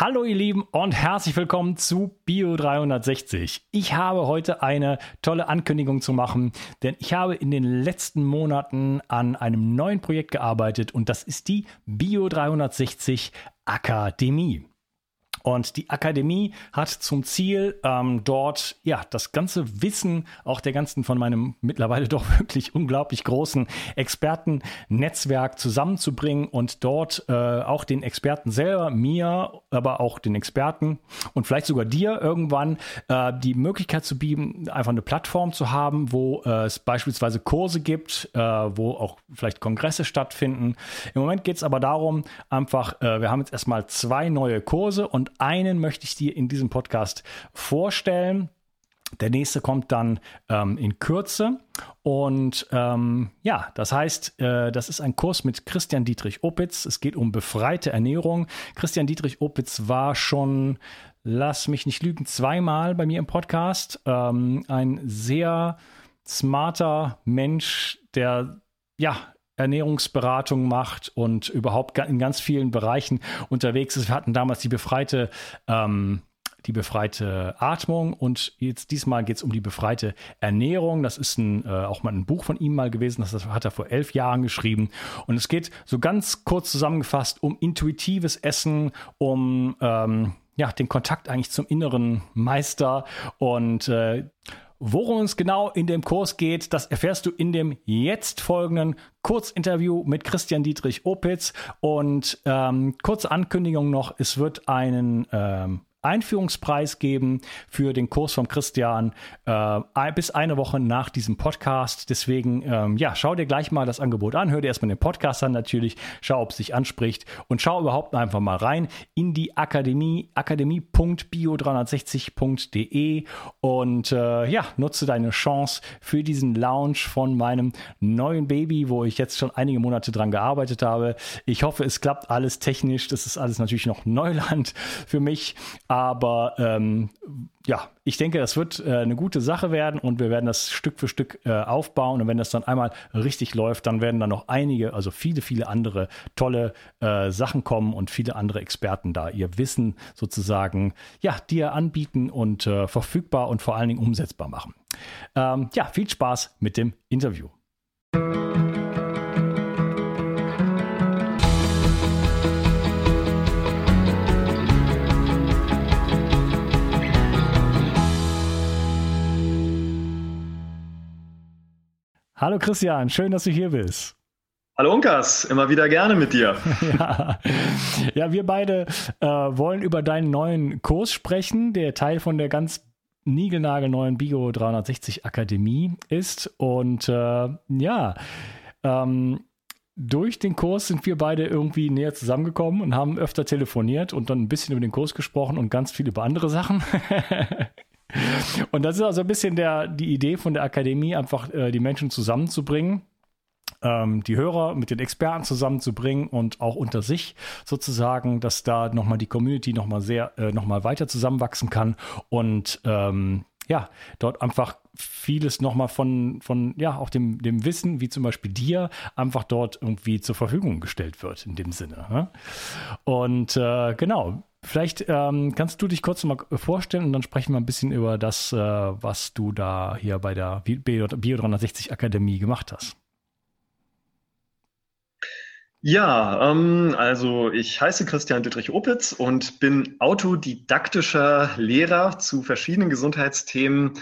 Hallo ihr Lieben und herzlich willkommen zu Bio 360. Ich habe heute eine tolle Ankündigung zu machen, denn ich habe in den letzten Monaten an einem neuen Projekt gearbeitet und das ist die Bio 360 Akademie. Und die Akademie hat zum Ziel, ähm, dort ja das ganze Wissen auch der ganzen von meinem mittlerweile doch wirklich unglaublich großen Expertennetzwerk zusammenzubringen und dort äh, auch den Experten selber, mir, aber auch den Experten und vielleicht sogar dir irgendwann äh, die Möglichkeit zu bieten, einfach eine Plattform zu haben, wo äh, es beispielsweise Kurse gibt, äh, wo auch vielleicht Kongresse stattfinden. Im Moment geht es aber darum, einfach, äh, wir haben jetzt erstmal zwei neue Kurse und einen möchte ich dir in diesem Podcast vorstellen. Der nächste kommt dann ähm, in Kürze. Und ähm, ja, das heißt, äh, das ist ein Kurs mit Christian Dietrich Opitz. Es geht um befreite Ernährung. Christian Dietrich Opitz war schon, lass mich nicht lügen, zweimal bei mir im Podcast. Ähm, ein sehr smarter Mensch, der ja Ernährungsberatung macht und überhaupt in ganz vielen Bereichen unterwegs ist. Wir hatten damals die befreite ähm, die befreite Atmung und jetzt diesmal geht es um die befreite Ernährung. Das ist ein, äh, auch mal ein Buch von ihm mal gewesen, das hat er vor elf Jahren geschrieben. Und es geht so ganz kurz zusammengefasst um intuitives Essen, um ähm, ja, den Kontakt eigentlich zum inneren Meister und äh, Worum es genau in dem Kurs geht, das erfährst du in dem jetzt folgenden Kurzinterview mit Christian Dietrich Opitz. Und ähm, kurze Ankündigung noch, es wird einen ähm, Einführungspreis geben für den Kurs von Christian äh, bis eine Woche nach diesem Podcast. Deswegen, ähm, ja, schau dir gleich mal das Angebot an, hör dir erstmal den Podcast an natürlich, schau, ob es dich anspricht und schau überhaupt einfach mal rein in die Akademie, akademie.bio360.de und äh, ja, nutze deine Chance für diesen Launch von meinem neuen Baby, wo ich jetzt schon einige Monate dran gearbeitet habe. Ich hoffe, es klappt alles technisch. Das ist alles natürlich noch Neuland für mich. Aber ähm, ja, ich denke, das wird äh, eine gute Sache werden und wir werden das Stück für Stück äh, aufbauen. Und wenn das dann einmal richtig läuft, dann werden da noch einige, also viele, viele andere tolle äh, Sachen kommen und viele andere Experten da ihr Wissen sozusagen, ja, dir anbieten und äh, verfügbar und vor allen Dingen umsetzbar machen. Ähm, ja, viel Spaß mit dem Interview. Hallo Christian, schön, dass du hier bist. Hallo Unkas, immer wieder gerne mit dir. ja. ja, wir beide äh, wollen über deinen neuen Kurs sprechen, der Teil von der ganz niegelnagelneuen Bio 360 Akademie ist. Und äh, ja, ähm, durch den Kurs sind wir beide irgendwie näher zusammengekommen und haben öfter telefoniert und dann ein bisschen über den Kurs gesprochen und ganz viel über andere Sachen. Und das ist also ein bisschen der, die Idee von der Akademie, einfach äh, die Menschen zusammenzubringen, ähm, die Hörer mit den Experten zusammenzubringen und auch unter sich sozusagen, dass da nochmal die Community nochmal sehr, äh, nochmal weiter zusammenwachsen kann und ähm, ja, dort einfach vieles nochmal von, von, ja, auch dem, dem Wissen, wie zum Beispiel dir, einfach dort irgendwie zur Verfügung gestellt wird, in dem Sinne. Ne? Und äh, genau, Vielleicht ähm, kannst du dich kurz mal vorstellen und dann sprechen wir ein bisschen über das, äh, was du da hier bei der Bio 360 Akademie gemacht hast. Ja, ähm, also ich heiße Christian Dietrich Opitz und bin autodidaktischer Lehrer zu verschiedenen Gesundheitsthemen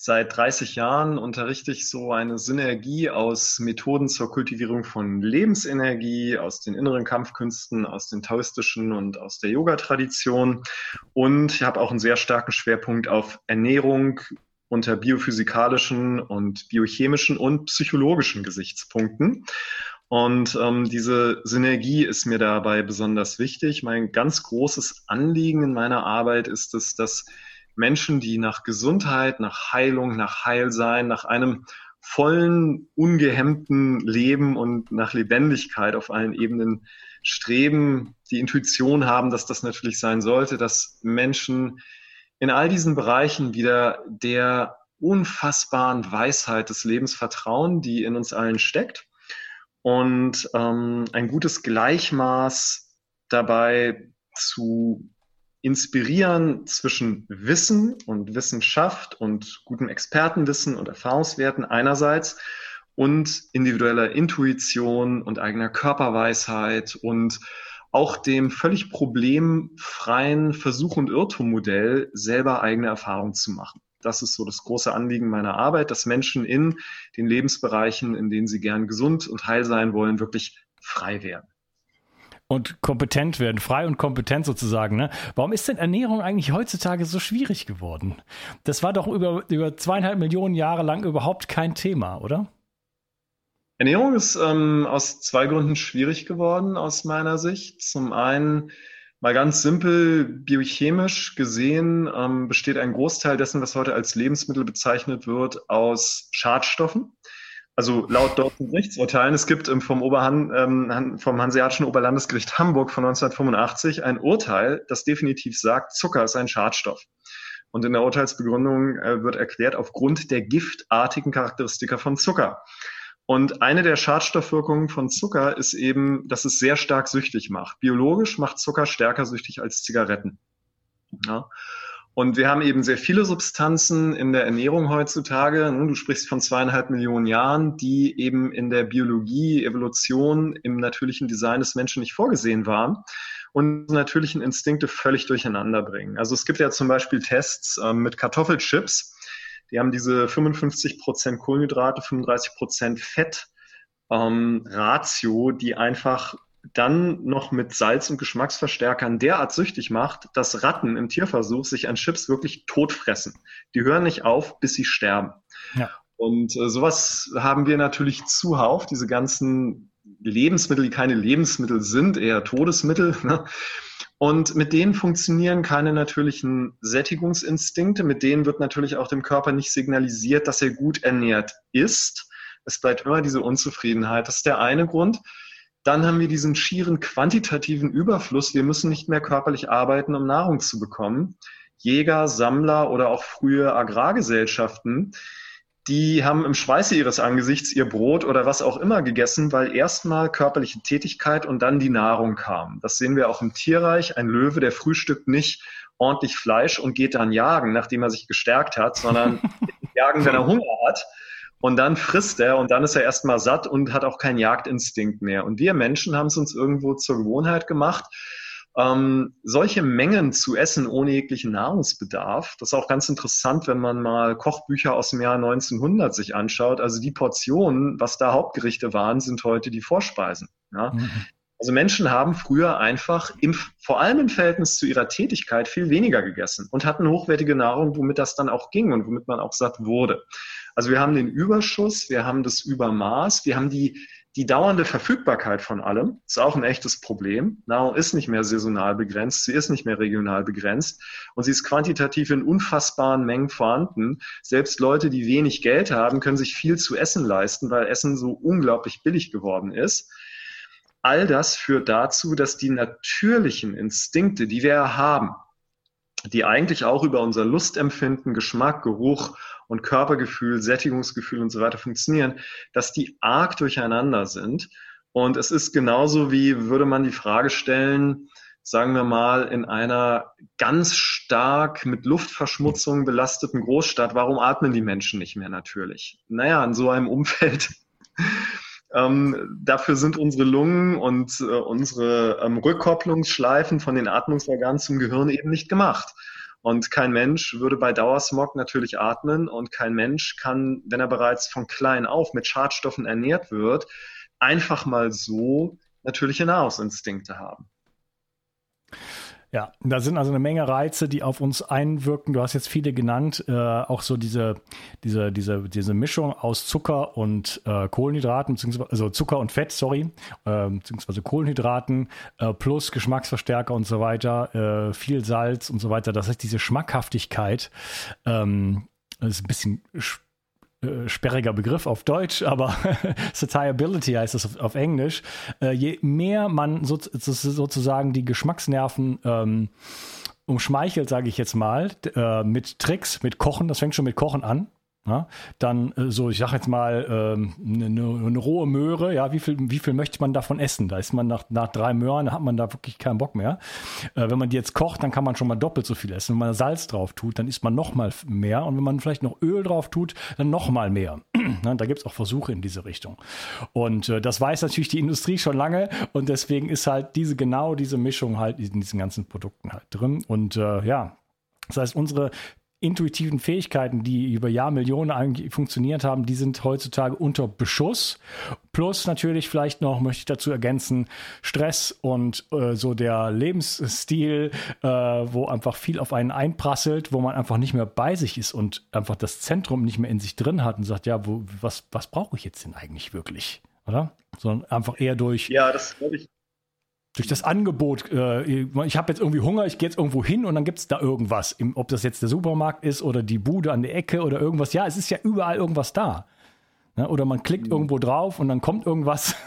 Seit 30 Jahren unterrichte ich so eine Synergie aus Methoden zur Kultivierung von Lebensenergie, aus den inneren Kampfkünsten, aus den taoistischen und aus der Yoga-Tradition. Und ich habe auch einen sehr starken Schwerpunkt auf Ernährung unter biophysikalischen und biochemischen und psychologischen Gesichtspunkten. Und ähm, diese Synergie ist mir dabei besonders wichtig. Mein ganz großes Anliegen in meiner Arbeit ist es, dass Menschen, die nach Gesundheit, nach Heilung, nach Heilsein, nach einem vollen, ungehemmten Leben und nach Lebendigkeit auf allen Ebenen streben, die Intuition haben, dass das natürlich sein sollte, dass Menschen in all diesen Bereichen wieder der unfassbaren Weisheit des Lebens vertrauen, die in uns allen steckt. Und ähm, ein gutes Gleichmaß dabei zu inspirieren zwischen Wissen und Wissenschaft und gutem Expertenwissen und Erfahrungswerten einerseits und individueller Intuition und eigener Körperweisheit und auch dem völlig problemfreien Versuch- und Irrtummodell selber eigene Erfahrungen zu machen. Das ist so das große Anliegen meiner Arbeit, dass Menschen in den Lebensbereichen, in denen sie gern gesund und heil sein wollen, wirklich frei werden und kompetent werden, frei und kompetent sozusagen. Ne? Warum ist denn Ernährung eigentlich heutzutage so schwierig geworden? Das war doch über, über zweieinhalb Millionen Jahre lang überhaupt kein Thema, oder? Ernährung ist ähm, aus zwei Gründen schwierig geworden, aus meiner Sicht. Zum einen, mal ganz simpel, biochemisch gesehen, ähm, besteht ein Großteil dessen, was heute als Lebensmittel bezeichnet wird, aus Schadstoffen also laut deutschen Gerichtsurteilen, es gibt vom, Oberhan, ähm, vom Hanseatischen Oberlandesgericht Hamburg von 1985 ein Urteil, das definitiv sagt, Zucker ist ein Schadstoff. Und in der Urteilsbegründung äh, wird erklärt, aufgrund der giftartigen Charakteristika von Zucker. Und eine der Schadstoffwirkungen von Zucker ist eben, dass es sehr stark süchtig macht. Biologisch macht Zucker stärker süchtig als Zigaretten. Ja. Und wir haben eben sehr viele Substanzen in der Ernährung heutzutage. Du sprichst von zweieinhalb Millionen Jahren, die eben in der Biologie, Evolution, im natürlichen Design des Menschen nicht vorgesehen waren und natürlichen Instinkte völlig durcheinander bringen. Also es gibt ja zum Beispiel Tests ähm, mit Kartoffelchips. Die haben diese 55 Prozent Kohlenhydrate, 35 Prozent Fett ähm, Ratio, die einfach dann noch mit Salz- und Geschmacksverstärkern derart süchtig macht, dass Ratten im Tierversuch sich an Chips wirklich totfressen. Die hören nicht auf, bis sie sterben. Ja. Und äh, sowas haben wir natürlich zuhauf, diese ganzen Lebensmittel, die keine Lebensmittel sind, eher Todesmittel. Ne? Und mit denen funktionieren keine natürlichen Sättigungsinstinkte, mit denen wird natürlich auch dem Körper nicht signalisiert, dass er gut ernährt ist. Es bleibt immer diese Unzufriedenheit. Das ist der eine Grund. Dann haben wir diesen schieren quantitativen Überfluss. Wir müssen nicht mehr körperlich arbeiten, um Nahrung zu bekommen. Jäger, Sammler oder auch frühe Agrargesellschaften, die haben im Schweiße ihres Angesichts ihr Brot oder was auch immer gegessen, weil erstmal körperliche Tätigkeit und dann die Nahrung kam. Das sehen wir auch im Tierreich. Ein Löwe, der frühstückt nicht ordentlich Fleisch und geht dann jagen, nachdem er sich gestärkt hat, sondern jagen, wenn er Hunger hat. Und dann frisst er und dann ist er erstmal satt und hat auch keinen Jagdinstinkt mehr. Und wir Menschen haben es uns irgendwo zur Gewohnheit gemacht, ähm, solche Mengen zu essen ohne jeglichen Nahrungsbedarf. Das ist auch ganz interessant, wenn man mal Kochbücher aus dem Jahr 1900 sich anschaut. Also die Portionen, was da Hauptgerichte waren, sind heute die Vorspeisen. Ja? Mhm. Also Menschen haben früher einfach im, vor allem im Verhältnis zu ihrer Tätigkeit viel weniger gegessen und hatten hochwertige Nahrung, womit das dann auch ging und womit man auch satt wurde. Also wir haben den Überschuss, wir haben das Übermaß, wir haben die, die dauernde Verfügbarkeit von allem. Ist auch ein echtes Problem. Nahrung ist nicht mehr saisonal begrenzt, sie ist nicht mehr regional begrenzt und sie ist quantitativ in unfassbaren Mengen vorhanden. Selbst Leute, die wenig Geld haben, können sich viel zu essen leisten, weil Essen so unglaublich billig geworden ist. All das führt dazu, dass die natürlichen Instinkte, die wir haben, die eigentlich auch über unser Lustempfinden, Geschmack, Geruch und Körpergefühl, Sättigungsgefühl und so weiter funktionieren, dass die arg durcheinander sind. Und es ist genauso wie würde man die Frage stellen, sagen wir mal, in einer ganz stark mit Luftverschmutzung belasteten Großstadt, warum atmen die Menschen nicht mehr natürlich? Naja, in so einem Umfeld ähm, dafür sind unsere Lungen und äh, unsere ähm, Rückkopplungsschleifen von den Atmungsorganen zum Gehirn eben nicht gemacht. Und kein Mensch würde bei Dauersmog natürlich atmen und kein Mensch kann, wenn er bereits von klein auf mit Schadstoffen ernährt wird, einfach mal so natürliche Nahrungsinstinkte haben. Ja, da sind also eine Menge Reize, die auf uns einwirken. Du hast jetzt viele genannt, äh, auch so diese, diese, diese, diese Mischung aus Zucker und äh, Kohlenhydraten, beziehungsweise also Zucker und Fett, sorry, äh, beziehungsweise Kohlenhydraten äh, plus Geschmacksverstärker und so weiter, äh, viel Salz und so weiter. Das heißt, diese Schmackhaftigkeit ähm, ist ein bisschen äh, sperriger Begriff auf Deutsch, aber Satiability heißt es auf, auf Englisch. Äh, je mehr man so, sozusagen die Geschmacksnerven ähm, umschmeichelt, sage ich jetzt mal, äh, mit Tricks, mit Kochen, das fängt schon mit Kochen an. Ja, dann äh, so, ich sage jetzt mal, ähm, eine, eine, rohe Möhre, ja, wie viel, wie viel möchte man davon essen? Da ist man nach, nach drei Möhren, hat man da wirklich keinen Bock mehr. Äh, wenn man die jetzt kocht, dann kann man schon mal doppelt so viel essen. Wenn man Salz drauf tut, dann isst man noch mal mehr. Und wenn man vielleicht noch Öl drauf tut, dann noch mal mehr. da gibt es auch Versuche in diese Richtung. Und äh, das weiß natürlich die Industrie schon lange. Und deswegen ist halt diese, genau diese Mischung halt in diesen ganzen Produkten halt drin. Und ja, das heißt, unsere intuitiven Fähigkeiten, die über Jahrmillionen funktioniert haben, die sind heutzutage unter Beschuss. Plus natürlich vielleicht noch, möchte ich dazu ergänzen, Stress und äh, so der Lebensstil, äh, wo einfach viel auf einen einprasselt, wo man einfach nicht mehr bei sich ist und einfach das Zentrum nicht mehr in sich drin hat und sagt, ja, wo, was, was brauche ich jetzt denn eigentlich wirklich? Oder? Sondern einfach eher durch. Ja, das glaube ich durch das Angebot, äh, ich habe jetzt irgendwie Hunger, ich gehe jetzt irgendwo hin und dann gibt es da irgendwas. Ob das jetzt der Supermarkt ist oder die Bude an der Ecke oder irgendwas. Ja, es ist ja überall irgendwas da. Ne? Oder man klickt mhm. irgendwo drauf und dann kommt irgendwas.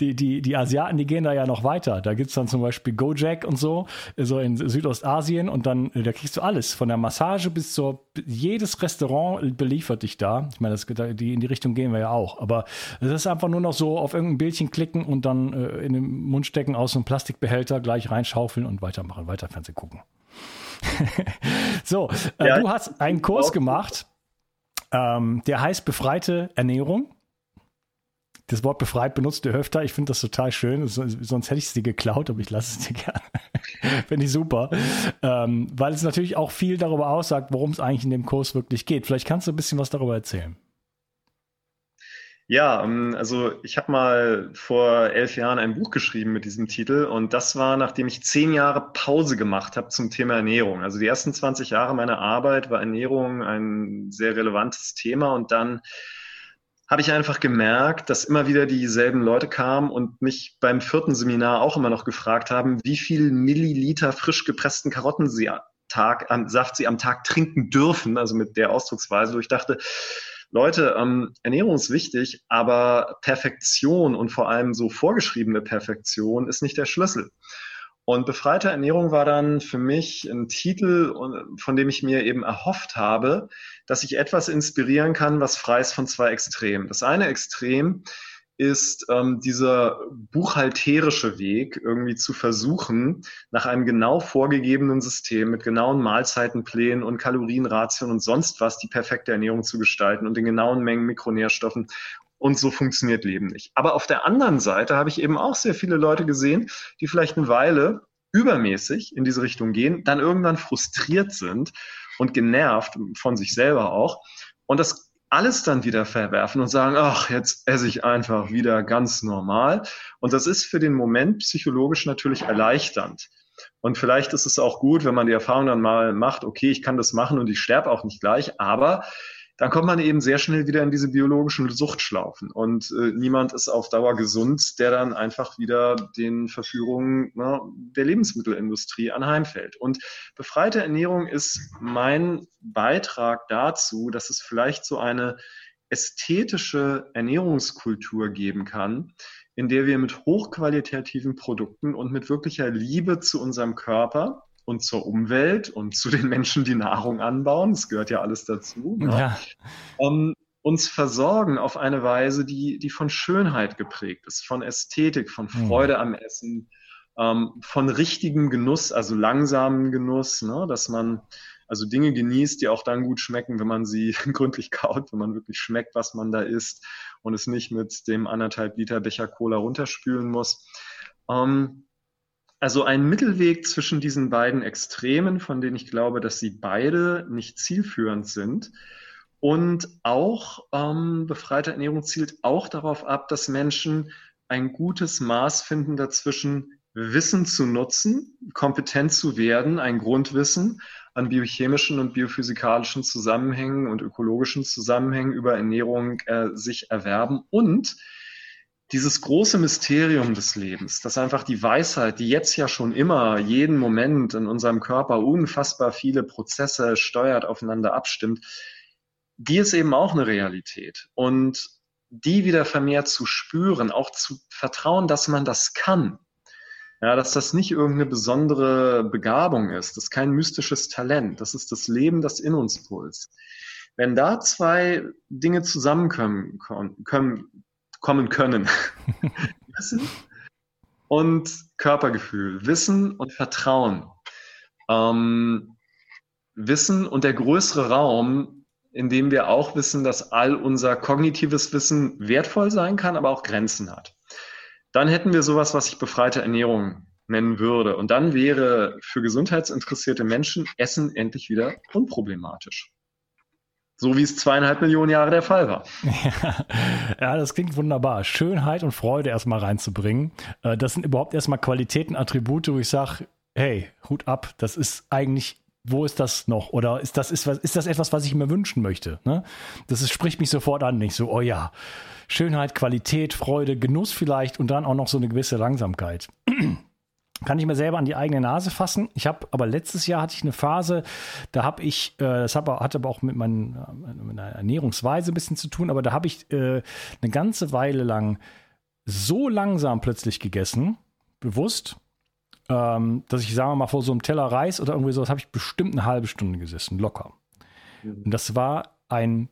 die, die, die Asiaten, die gehen da ja noch weiter. Da gibt es dann zum Beispiel Gojek und so, so in Südostasien und dann, da kriegst du alles, von der Massage bis zur, jedes Restaurant beliefert dich da. Ich meine, das, die, in die Richtung gehen wir ja auch. Aber es ist einfach nur noch so auf irgendein Bildchen klicken und dann äh, in den Mund stecken aus einem Plastikbehälter, gleich reinschaufeln und weitermachen, weiter Fernsehen gucken. so, äh, ja, du hast einen Kurs gemacht, ähm, der heißt Befreite Ernährung das Wort befreit benutzt du öfter. Ich finde das total schön. Sonst hätte ich es dir geklaut, aber ich lasse es dir gerne. finde ich super. Ähm, weil es natürlich auch viel darüber aussagt, worum es eigentlich in dem Kurs wirklich geht. Vielleicht kannst du ein bisschen was darüber erzählen. Ja, ähm, also ich habe mal vor elf Jahren ein Buch geschrieben mit diesem Titel und das war, nachdem ich zehn Jahre Pause gemacht habe zum Thema Ernährung. Also die ersten 20 Jahre meiner Arbeit war Ernährung ein sehr relevantes Thema und dann habe ich einfach gemerkt, dass immer wieder dieselben Leute kamen und mich beim vierten Seminar auch immer noch gefragt haben, wie viel Milliliter frisch gepressten Karotten sie Tag, am Saft sie am Tag trinken dürfen, also mit der Ausdrucksweise, wo ich dachte, Leute, ähm, Ernährung ist wichtig, aber Perfektion und vor allem so vorgeschriebene Perfektion ist nicht der Schlüssel. Und befreite Ernährung war dann für mich ein Titel, von dem ich mir eben erhofft habe, dass ich etwas inspirieren kann, was frei ist von zwei Extremen. Das eine Extrem ist ähm, dieser buchhalterische Weg, irgendwie zu versuchen, nach einem genau vorgegebenen System mit genauen Mahlzeitenplänen und Kalorienration und sonst was die perfekte Ernährung zu gestalten und in genauen Mengen Mikronährstoffen und so funktioniert Leben nicht. Aber auf der anderen Seite habe ich eben auch sehr viele Leute gesehen, die vielleicht eine Weile übermäßig in diese Richtung gehen, dann irgendwann frustriert sind und genervt von sich selber auch und das alles dann wieder verwerfen und sagen, ach, jetzt esse ich einfach wieder ganz normal. Und das ist für den Moment psychologisch natürlich erleichternd. Und vielleicht ist es auch gut, wenn man die Erfahrung dann mal macht, okay, ich kann das machen und ich sterbe auch nicht gleich, aber dann kommt man eben sehr schnell wieder in diese biologischen Suchtschlaufen. Und äh, niemand ist auf Dauer gesund, der dann einfach wieder den Verführungen ne, der Lebensmittelindustrie anheimfällt. Und befreite Ernährung ist mein Beitrag dazu, dass es vielleicht so eine ästhetische Ernährungskultur geben kann, in der wir mit hochqualitativen Produkten und mit wirklicher Liebe zu unserem Körper und zur Umwelt und zu den Menschen, die Nahrung anbauen, das gehört ja alles dazu, ne? ja. ähm, uns versorgen auf eine Weise, die, die von Schönheit geprägt ist, von Ästhetik, von mhm. Freude mhm. am Essen, ähm, von richtigem Genuss, also langsamen Genuss, ne? dass man also Dinge genießt, die auch dann gut schmecken, wenn man sie gründlich kaut, wenn man wirklich schmeckt, was man da isst und es nicht mit dem anderthalb Liter Becher Cola runterspülen muss. Ähm, also ein Mittelweg zwischen diesen beiden Extremen, von denen ich glaube, dass sie beide nicht zielführend sind. Und auch ähm, befreite Ernährung zielt auch darauf ab, dass Menschen ein gutes Maß finden dazwischen, Wissen zu nutzen, kompetent zu werden, ein Grundwissen an biochemischen und biophysikalischen Zusammenhängen und ökologischen Zusammenhängen über Ernährung äh, sich erwerben und dieses große Mysterium des Lebens, dass einfach die Weisheit, die jetzt ja schon immer jeden Moment in unserem Körper unfassbar viele Prozesse steuert, aufeinander abstimmt, die ist eben auch eine Realität. Und die wieder vermehrt zu spüren, auch zu vertrauen, dass man das kann, Ja, dass das nicht irgendeine besondere Begabung ist, das ist kein mystisches Talent, das ist das Leben, das in uns pulst. Wenn da zwei Dinge zusammenkommen können, kommen können, Wissen und Körpergefühl, Wissen und Vertrauen, ähm, Wissen und der größere Raum, in dem wir auch wissen, dass all unser kognitives Wissen wertvoll sein kann, aber auch Grenzen hat. Dann hätten wir sowas, was ich befreite Ernährung nennen würde. Und dann wäre für gesundheitsinteressierte Menschen Essen endlich wieder unproblematisch. So wie es zweieinhalb Millionen Jahre der Fall war. Ja, das klingt wunderbar. Schönheit und Freude erstmal reinzubringen. Äh, das sind überhaupt erstmal Qualitäten, Attribute, wo ich sage, hey, Hut ab, das ist eigentlich wo ist das noch? Oder ist das, ist, ist das etwas, was ich mir wünschen möchte? Ne? Das ist, spricht mich sofort an. Nicht so, oh ja, Schönheit, Qualität, Freude, Genuss vielleicht und dann auch noch so eine gewisse Langsamkeit. Kann ich mir selber an die eigene Nase fassen. Ich habe aber letztes Jahr hatte ich eine Phase, da habe ich, äh, das hat aber auch mit, mein, mit meiner Ernährungsweise ein bisschen zu tun, aber da habe ich äh, eine ganze Weile lang so langsam plötzlich gegessen, bewusst, ähm, dass ich, sagen wir mal, vor so einem Teller Reis oder irgendwie sowas habe ich bestimmt eine halbe Stunde gesessen, locker. Mhm. Und das war ein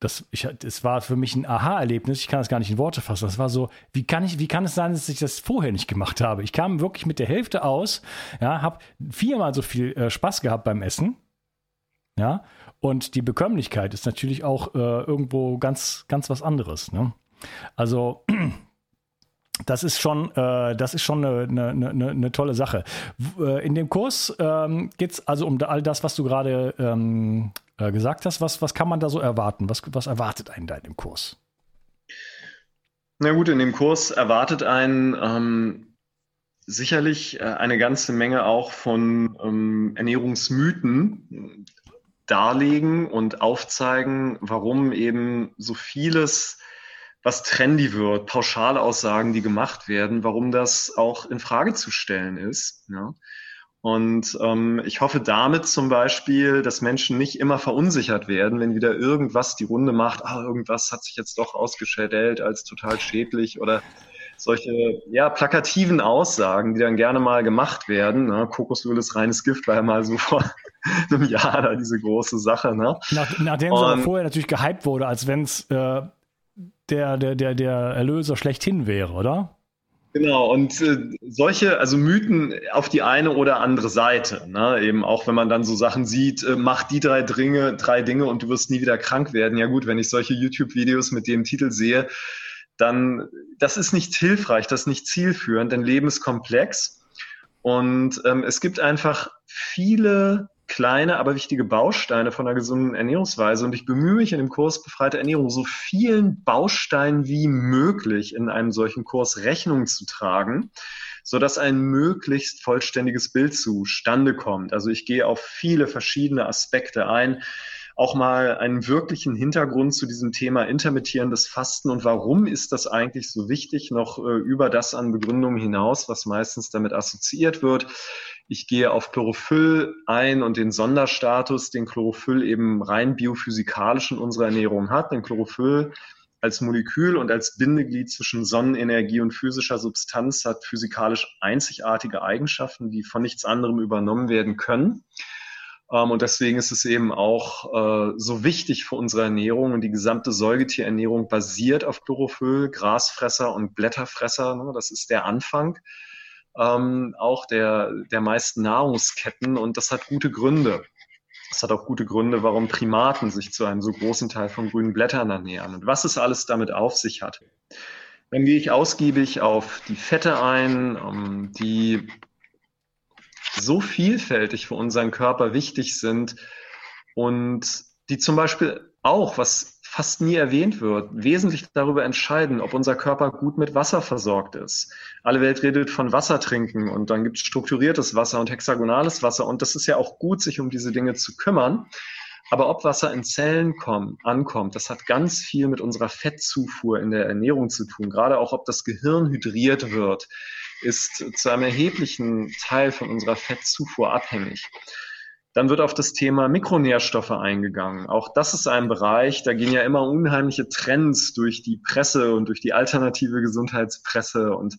das, ich, das war für mich ein Aha-Erlebnis. Ich kann das gar nicht in Worte fassen. Das war so, wie kann ich, wie kann es sein, dass ich das vorher nicht gemacht habe? Ich kam wirklich mit der Hälfte aus, ja, habe viermal so viel äh, Spaß gehabt beim Essen, ja, und die Bekömmlichkeit ist natürlich auch äh, irgendwo ganz, ganz was anderes. Ne? Also das ist schon, äh, das ist schon eine, eine, eine, eine tolle Sache. Äh, in dem Kurs ähm, geht es also um all das, was du gerade ähm, äh, gesagt hast. Was, was kann man da so erwarten? Was, was erwartet einen da in dem Kurs? Na gut, in dem Kurs erwartet einen ähm, sicherlich äh, eine ganze Menge auch von ähm, Ernährungsmythen darlegen und aufzeigen, warum eben so vieles was trendy wird, pauschale Aussagen, die gemacht werden, warum das auch in Frage zu stellen ist. Ja. Und ähm, ich hoffe damit zum Beispiel, dass Menschen nicht immer verunsichert werden, wenn wieder irgendwas die Runde macht, ah, irgendwas hat sich jetzt doch ausgestellt als total schädlich oder solche ja, plakativen Aussagen, die dann gerne mal gemacht werden. Ne? Kokosöl ist reines Gift, war ja mal so vor einem Jahr da diese große Sache. Ne? Nach, nachdem es aber vorher natürlich gehypt wurde, als wenn es äh, der, der, der, der Erlöser schlechthin wäre, oder? Genau, und äh, solche, also Mythen auf die eine oder andere Seite, ne? eben auch wenn man dann so Sachen sieht, äh, mach die drei Dinge, drei Dinge und du wirst nie wieder krank werden. Ja gut, wenn ich solche YouTube-Videos mit dem Titel sehe, dann, das ist nicht hilfreich, das ist nicht zielführend, denn Leben ist komplex und ähm, es gibt einfach viele kleine, aber wichtige Bausteine von einer gesunden Ernährungsweise. Und ich bemühe mich in dem Kurs Befreite Ernährung so vielen Bausteinen wie möglich in einem solchen Kurs Rechnung zu tragen, sodass ein möglichst vollständiges Bild zustande kommt. Also ich gehe auf viele verschiedene Aspekte ein auch mal einen wirklichen Hintergrund zu diesem Thema intermittierendes Fasten und warum ist das eigentlich so wichtig, noch äh, über das an Begründungen hinaus, was meistens damit assoziiert wird. Ich gehe auf Chlorophyll ein und den Sonderstatus, den Chlorophyll eben rein biophysikalisch in unserer Ernährung hat. Denn Chlorophyll als Molekül und als Bindeglied zwischen Sonnenenergie und physischer Substanz hat physikalisch einzigartige Eigenschaften, die von nichts anderem übernommen werden können. Ähm, und deswegen ist es eben auch äh, so wichtig für unsere Ernährung und die gesamte Säugetierernährung basiert auf Chlorophyll, Grasfresser und Blätterfresser. Ne? Das ist der Anfang ähm, auch der, der meisten Nahrungsketten und das hat gute Gründe. Es hat auch gute Gründe, warum Primaten sich zu einem so großen Teil von grünen Blättern ernähren und was es alles damit auf sich hat. Dann gehe ich ausgiebig auf die Fette ein, ähm, die so vielfältig für unseren Körper wichtig sind und die zum Beispiel auch, was fast nie erwähnt wird, wesentlich darüber entscheiden, ob unser Körper gut mit Wasser versorgt ist. Alle Welt redet von Wasser trinken und dann gibt es strukturiertes Wasser und hexagonales Wasser und das ist ja auch gut, sich um diese Dinge zu kümmern. Aber ob Wasser in Zellen kommt, ankommt, das hat ganz viel mit unserer Fettzufuhr in der Ernährung zu tun. Gerade auch, ob das Gehirn hydriert wird, ist zu einem erheblichen Teil von unserer Fettzufuhr abhängig. Dann wird auf das Thema Mikronährstoffe eingegangen. Auch das ist ein Bereich, da gehen ja immer unheimliche Trends durch die Presse und durch die alternative Gesundheitspresse. Und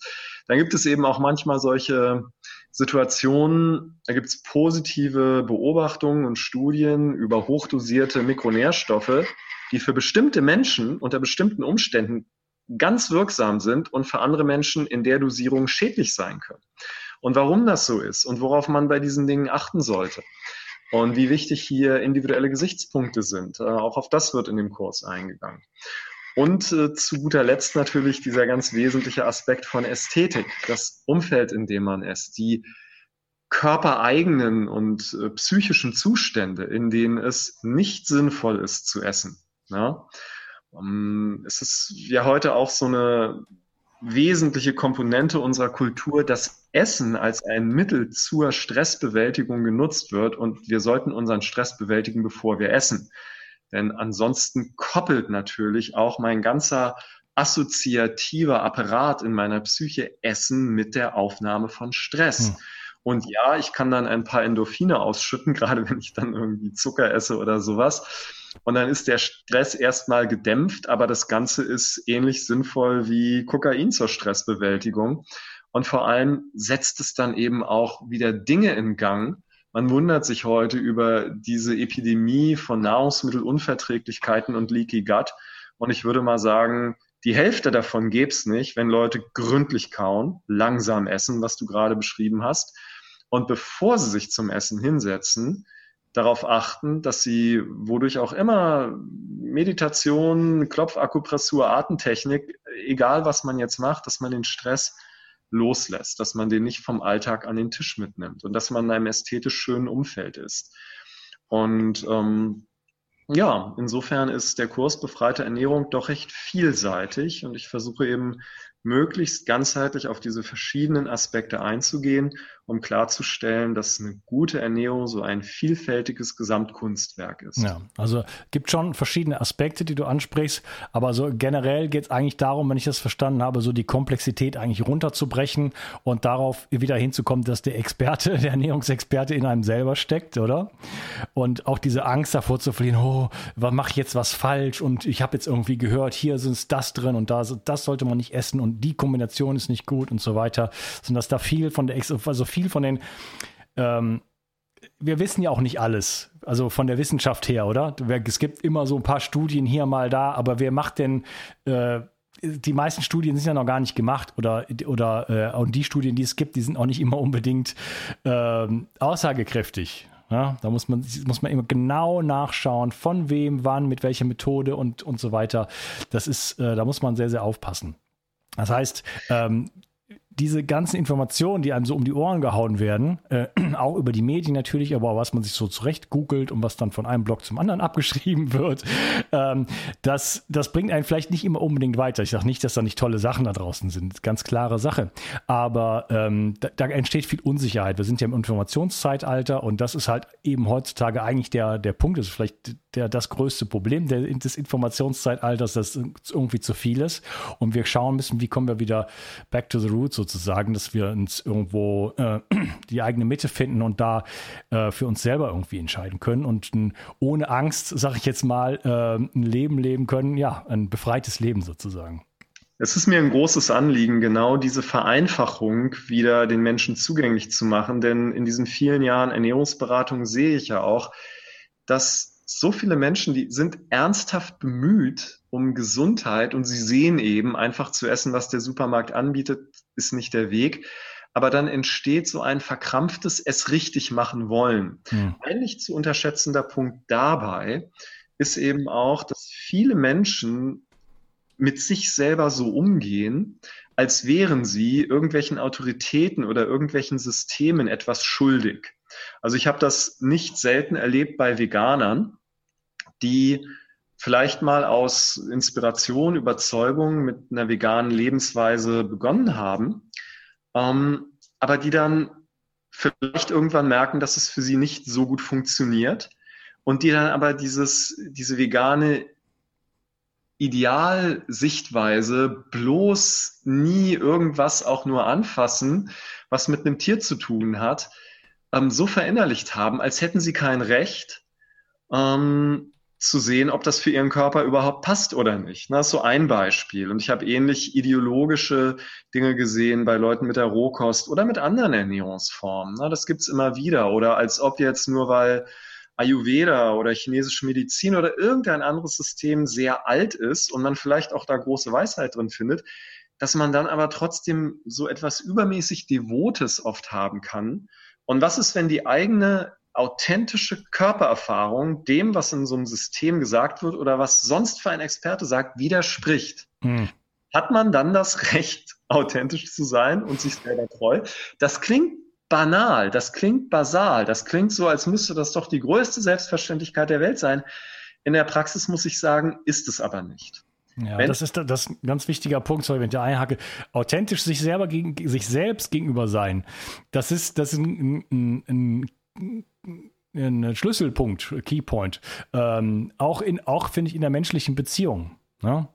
dann gibt es eben auch manchmal solche Situationen, da gibt es positive Beobachtungen und Studien über hochdosierte Mikronährstoffe, die für bestimmte Menschen unter bestimmten Umständen ganz wirksam sind und für andere Menschen in der Dosierung schädlich sein können. Und warum das so ist und worauf man bei diesen Dingen achten sollte und wie wichtig hier individuelle Gesichtspunkte sind. Äh, auch auf das wird in dem Kurs eingegangen. Und äh, zu guter Letzt natürlich dieser ganz wesentliche Aspekt von Ästhetik, das Umfeld, in dem man ist, die körpereigenen und äh, psychischen Zustände, in denen es nicht sinnvoll ist zu essen. Ja? Ähm, es ist ja heute auch so eine wesentliche Komponente unserer Kultur, dass Essen als ein Mittel zur Stressbewältigung genutzt wird und wir sollten unseren Stress bewältigen, bevor wir essen. Denn ansonsten koppelt natürlich auch mein ganzer assoziativer Apparat in meiner Psyche Essen mit der Aufnahme von Stress. Hm. Und ja, ich kann dann ein paar Endorphine ausschütten, gerade wenn ich dann irgendwie Zucker esse oder sowas. Und dann ist der Stress erstmal gedämpft, aber das Ganze ist ähnlich sinnvoll wie Kokain zur Stressbewältigung. Und vor allem setzt es dann eben auch wieder Dinge in Gang. Man wundert sich heute über diese Epidemie von Nahrungsmittelunverträglichkeiten und Leaky Gut. Und ich würde mal sagen, die Hälfte davon gäbe es nicht, wenn Leute gründlich kauen, langsam essen, was du gerade beschrieben hast. Und bevor sie sich zum Essen hinsetzen, darauf achten, dass sie, wodurch auch immer, Meditation, Klopfakupressur, Atemtechnik, egal was man jetzt macht, dass man den Stress loslässt, dass man den nicht vom Alltag an den Tisch mitnimmt und dass man in einem ästhetisch schönen Umfeld ist. Und ähm, ja, insofern ist der Kurs Befreite Ernährung doch recht vielseitig und ich versuche eben möglichst ganzheitlich auf diese verschiedenen Aspekte einzugehen, um klarzustellen, dass eine gute Ernährung so ein vielfältiges Gesamtkunstwerk ist. Ja, also gibt schon verschiedene Aspekte, die du ansprichst, aber so generell geht es eigentlich darum, wenn ich das verstanden habe, so die Komplexität eigentlich runterzubrechen und darauf wieder hinzukommen, dass der Experte, der Ernährungsexperte in einem selber steckt, oder? Und auch diese Angst davor zu verlieren, oh, mache ich jetzt was falsch und ich habe jetzt irgendwie gehört, hier sind das drin und da, das sollte man nicht essen und und die Kombination ist nicht gut und so weiter, sondern dass da viel von der, also viel von den, ähm, wir wissen ja auch nicht alles, also von der Wissenschaft her, oder? Es gibt immer so ein paar Studien hier mal da, aber wer macht denn, äh, die meisten Studien sind ja noch gar nicht gemacht oder, oder äh, und die Studien, die es gibt, die sind auch nicht immer unbedingt äh, aussagekräftig. Ja, da muss man, muss man immer genau nachschauen, von wem, wann, mit welcher Methode und, und so weiter. Das ist, äh, da muss man sehr, sehr aufpassen. Das heißt, ähm, diese ganzen Informationen, die einem so um die Ohren gehauen werden, äh, auch über die Medien natürlich, aber auch was man sich so zurecht googelt und was dann von einem Blog zum anderen abgeschrieben wird, ähm, das, das bringt einen vielleicht nicht immer unbedingt weiter. Ich sage nicht, dass da nicht tolle Sachen da draußen sind, ganz klare Sache. Aber ähm, da, da, entsteht viel Unsicherheit. Wir sind ja im Informationszeitalter und das ist halt eben heutzutage eigentlich der, der Punkt, das ist vielleicht der, das größte Problem der, des Informationszeitalters, dass irgendwie zu viel ist. Und wir schauen müssen, wie kommen wir wieder back to the roots sozusagen, dass wir uns irgendwo äh, die eigene Mitte finden und da äh, für uns selber irgendwie entscheiden können und ein, ohne Angst, sage ich jetzt mal, äh, ein Leben leben können, ja, ein befreites Leben sozusagen. Es ist mir ein großes Anliegen, genau diese Vereinfachung wieder den Menschen zugänglich zu machen, denn in diesen vielen Jahren Ernährungsberatung sehe ich ja auch, dass so viele Menschen, die sind ernsthaft bemüht um Gesundheit und sie sehen eben, einfach zu essen, was der Supermarkt anbietet, ist nicht der Weg. Aber dann entsteht so ein verkrampftes es richtig machen wollen. Hm. Ein nicht zu unterschätzender Punkt dabei ist eben auch, dass viele Menschen mit sich selber so umgehen, als wären sie irgendwelchen Autoritäten oder irgendwelchen Systemen etwas schuldig. Also ich habe das nicht selten erlebt bei Veganern, die vielleicht mal aus Inspiration, Überzeugung mit einer veganen Lebensweise begonnen haben, ähm, aber die dann vielleicht irgendwann merken, dass es für sie nicht so gut funktioniert und die dann aber dieses, diese vegane Idealsichtweise bloß nie irgendwas auch nur anfassen, was mit einem Tier zu tun hat, ähm, so verinnerlicht haben, als hätten sie kein Recht, ähm, zu sehen, ob das für ihren Körper überhaupt passt oder nicht. Das ist so ein Beispiel. Und ich habe ähnlich ideologische Dinge gesehen bei Leuten mit der Rohkost oder mit anderen Ernährungsformen. Das gibt's immer wieder. Oder als ob jetzt nur weil Ayurveda oder chinesische Medizin oder irgendein anderes System sehr alt ist und man vielleicht auch da große Weisheit drin findet, dass man dann aber trotzdem so etwas übermäßig Devotes oft haben kann. Und was ist, wenn die eigene authentische Körpererfahrung dem, was in so einem System gesagt wird oder was sonst für ein Experte sagt, widerspricht. Hm. Hat man dann das Recht, authentisch zu sein und sich selber treu? Das klingt banal, das klingt basal, das klingt so, als müsste das doch die größte Selbstverständlichkeit der Welt sein. In der Praxis muss ich sagen, ist es aber nicht. Ja, Wenn, das ist das ein ganz wichtiger Punkt, sorry, wenn ich einhacke. Authentisch sich selber gegen sich selbst gegenüber sein. Das ist, das ist ein, ein, ein ein Schlüsselpunkt, Keypoint. Ähm, auch in, auch finde ich in der menschlichen Beziehung. Ne?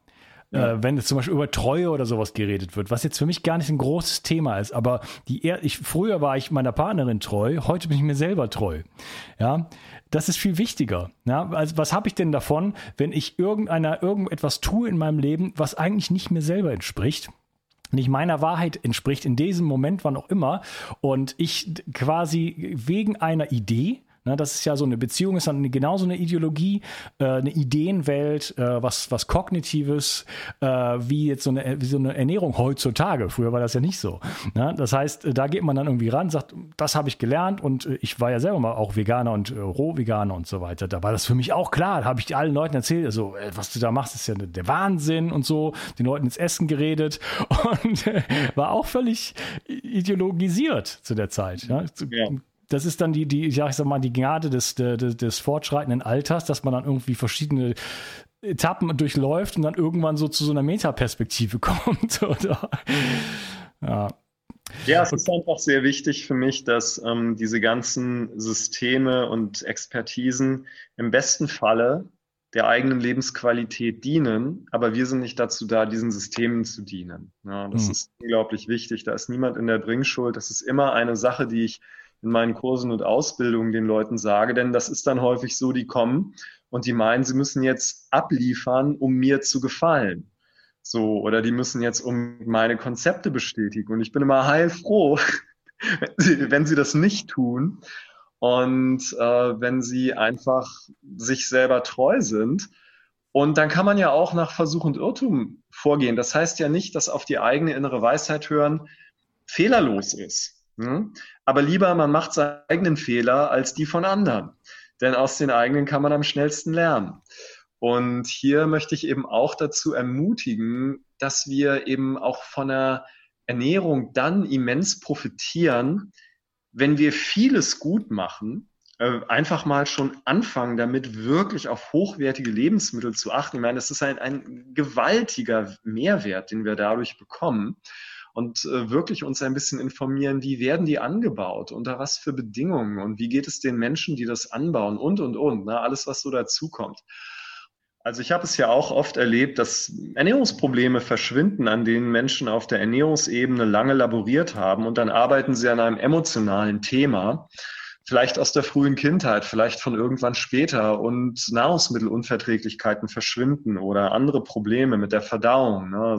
Ja. Äh, wenn es zum Beispiel über Treue oder sowas geredet wird, was jetzt für mich gar nicht ein großes Thema ist, aber die ich, früher war ich meiner Partnerin treu, heute bin ich mir selber treu. Ja, das ist viel wichtiger. Ja, also was habe ich denn davon, wenn ich irgendeiner irgendetwas tue in meinem Leben, was eigentlich nicht mir selber entspricht? Nicht meiner Wahrheit entspricht in diesem Moment, wann auch immer, und ich quasi wegen einer Idee, Ne, das ist ja so eine Beziehung, ist dann genauso eine Ideologie, äh, eine Ideenwelt, äh, was, was Kognitives, äh, wie jetzt so eine, so eine Ernährung heutzutage. Früher war das ja nicht so. Ne? Das heißt, da geht man dann irgendwie ran, sagt, das habe ich gelernt und äh, ich war ja selber mal auch Veganer und äh, Rohveganer und so weiter. Da war das für mich auch klar. Da habe ich allen Leuten erzählt, also, äh, was du da machst, ist ja der Wahnsinn und so, den Leuten ins Essen geredet und war auch völlig ideologisiert zu der Zeit. Ja? ja das ist dann die, die, ja, ich sag mal, die Gnade des, des, des fortschreitenden Alters, dass man dann irgendwie verschiedene Etappen durchläuft und dann irgendwann so zu so einer Metaperspektive kommt. Oder? Ja. Ja, es ist einfach sehr wichtig für mich, dass ähm, diese ganzen Systeme und Expertisen im besten Falle der eigenen Lebensqualität dienen, aber wir sind nicht dazu da, diesen Systemen zu dienen. Ja, das mhm. ist unglaublich wichtig. Da ist niemand in der Bringschuld. Das ist immer eine Sache, die ich in meinen Kursen und Ausbildungen den Leuten sage, denn das ist dann häufig so, die kommen und die meinen, sie müssen jetzt abliefern, um mir zu gefallen. So, oder die müssen jetzt um meine Konzepte bestätigen. Und ich bin immer heilfroh, wenn sie, das nicht tun und äh, wenn sie einfach sich selber treu sind. Und dann kann man ja auch nach Versuch und Irrtum vorgehen. Das heißt ja nicht, dass auf die eigene innere Weisheit hören fehlerlos ist. Hm? Aber lieber, man macht seinen eigenen Fehler als die von anderen. Denn aus den eigenen kann man am schnellsten lernen. Und hier möchte ich eben auch dazu ermutigen, dass wir eben auch von der Ernährung dann immens profitieren, wenn wir vieles gut machen, äh, einfach mal schon anfangen, damit wirklich auf hochwertige Lebensmittel zu achten. Ich meine, das ist ein, ein gewaltiger Mehrwert, den wir dadurch bekommen und äh, wirklich uns ein bisschen informieren, wie werden die angebaut, unter was für Bedingungen und wie geht es den Menschen, die das anbauen und, und, und, ne? alles, was so dazukommt. Also ich habe es ja auch oft erlebt, dass Ernährungsprobleme verschwinden, an denen Menschen auf der Ernährungsebene lange laboriert haben und dann arbeiten sie an einem emotionalen Thema vielleicht aus der frühen Kindheit, vielleicht von irgendwann später und Nahrungsmittelunverträglichkeiten verschwinden oder andere Probleme mit der Verdauung. Ne?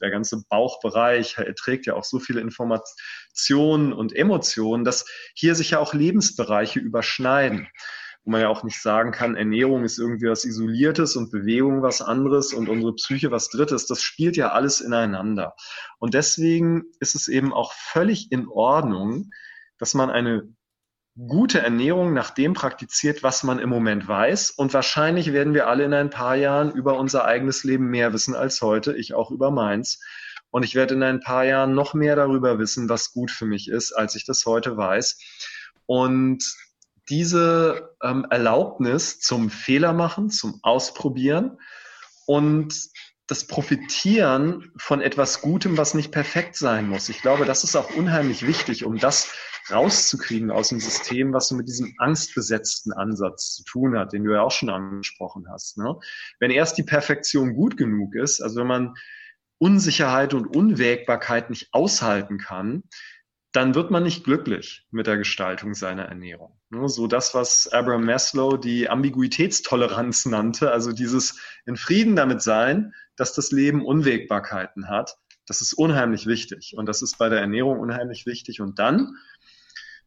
der ganze Bauchbereich trägt ja auch so viele Informationen und Emotionen, dass hier sich ja auch Lebensbereiche überschneiden wo man ja auch nicht sagen kann, Ernährung ist irgendwie was Isoliertes und Bewegung was anderes und unsere Psyche was Drittes. Das spielt ja alles ineinander. Und deswegen ist es eben auch völlig in Ordnung, dass man eine gute Ernährung nach dem praktiziert, was man im Moment weiß. Und wahrscheinlich werden wir alle in ein paar Jahren über unser eigenes Leben mehr wissen als heute, ich auch über meins. Und ich werde in ein paar Jahren noch mehr darüber wissen, was gut für mich ist, als ich das heute weiß. Und diese ähm, Erlaubnis zum Fehler machen, zum Ausprobieren und das Profitieren von etwas Gutem, was nicht perfekt sein muss. Ich glaube, das ist auch unheimlich wichtig, um das rauszukriegen aus dem System, was so mit diesem angstbesetzten Ansatz zu tun hat, den du ja auch schon angesprochen hast. Ne? Wenn erst die Perfektion gut genug ist, also wenn man Unsicherheit und Unwägbarkeit nicht aushalten kann, dann wird man nicht glücklich mit der Gestaltung seiner Ernährung. So das, was Abraham Maslow die Ambiguitätstoleranz nannte, also dieses in Frieden damit sein, dass das Leben Unwägbarkeiten hat, das ist unheimlich wichtig. Und das ist bei der Ernährung unheimlich wichtig. Und dann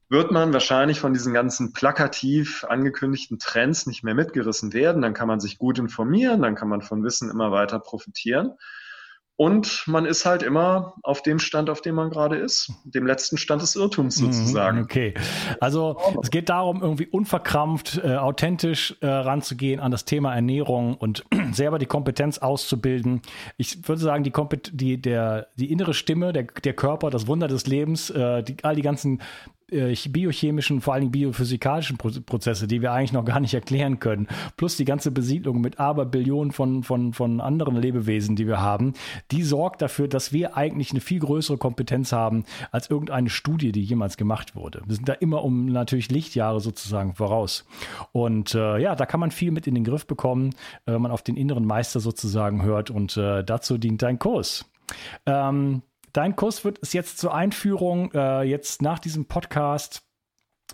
wird man wahrscheinlich von diesen ganzen plakativ angekündigten Trends nicht mehr mitgerissen werden. Dann kann man sich gut informieren, dann kann man von Wissen immer weiter profitieren. Und man ist halt immer auf dem Stand, auf dem man gerade ist, dem letzten Stand des Irrtums mhm, sozusagen. Okay, also es geht darum, irgendwie unverkrampft, äh, authentisch äh, ranzugehen an das Thema Ernährung und selber die Kompetenz auszubilden. Ich würde sagen, die, Kompet die, der, die innere Stimme, der, der Körper, das Wunder des Lebens, äh, die, all die ganzen äh, biochemischen, vor allem biophysikalischen Prozesse, die wir eigentlich noch gar nicht erklären können, plus die ganze Besiedlung mit Aberbillionen von, von, von anderen Lebewesen, die wir haben, die sorgt dafür, dass wir eigentlich eine viel größere Kompetenz haben als irgendeine Studie, die jemals gemacht wurde. Wir sind da immer um natürlich Lichtjahre sozusagen voraus. Und äh, ja, da kann man viel mit in den Griff bekommen, wenn man auf den inneren Meister sozusagen hört und äh, dazu dient dein Kurs. Ähm, Dein Kurs wird es jetzt zur Einführung, äh, jetzt nach diesem Podcast.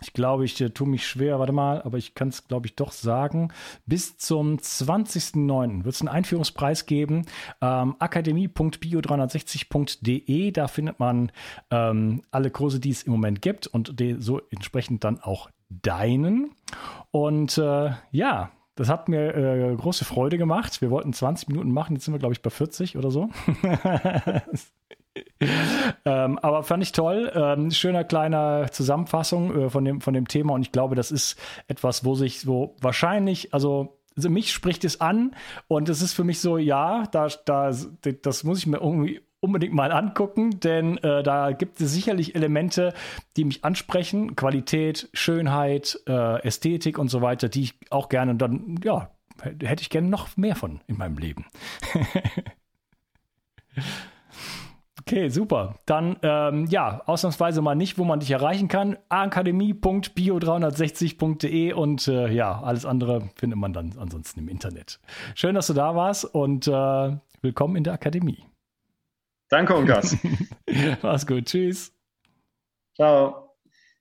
Ich glaube, ich äh, tue mich schwer, warte mal, aber ich kann es, glaube ich, doch sagen. Bis zum 20.09. wird es einen Einführungspreis geben. Ähm, akademie.bio360.de, da findet man ähm, alle Kurse, die es im Moment gibt und so entsprechend dann auch deinen. Und äh, ja, das hat mir äh, große Freude gemacht. Wir wollten 20 Minuten machen, jetzt sind wir, glaube ich, bei 40 oder so. ähm, aber fand ich toll. Ähm, schöner kleiner Zusammenfassung äh, von, dem, von dem Thema und ich glaube, das ist etwas, wo sich so wahrscheinlich, also, also mich spricht es an und es ist für mich so, ja, da, da, das muss ich mir irgendwie unbedingt mal angucken, denn äh, da gibt es sicherlich Elemente, die mich ansprechen. Qualität, Schönheit, äh, Ästhetik und so weiter, die ich auch gerne und dann, ja, hätte ich gerne noch mehr von in meinem Leben. Okay, super. Dann, ähm, ja, ausnahmsweise mal nicht, wo man dich erreichen kann. akademie.bio360.de und äh, ja, alles andere findet man dann ansonsten im Internet. Schön, dass du da warst und äh, willkommen in der Akademie. Danke, Ungas. Mach's gut. Tschüss. Ciao.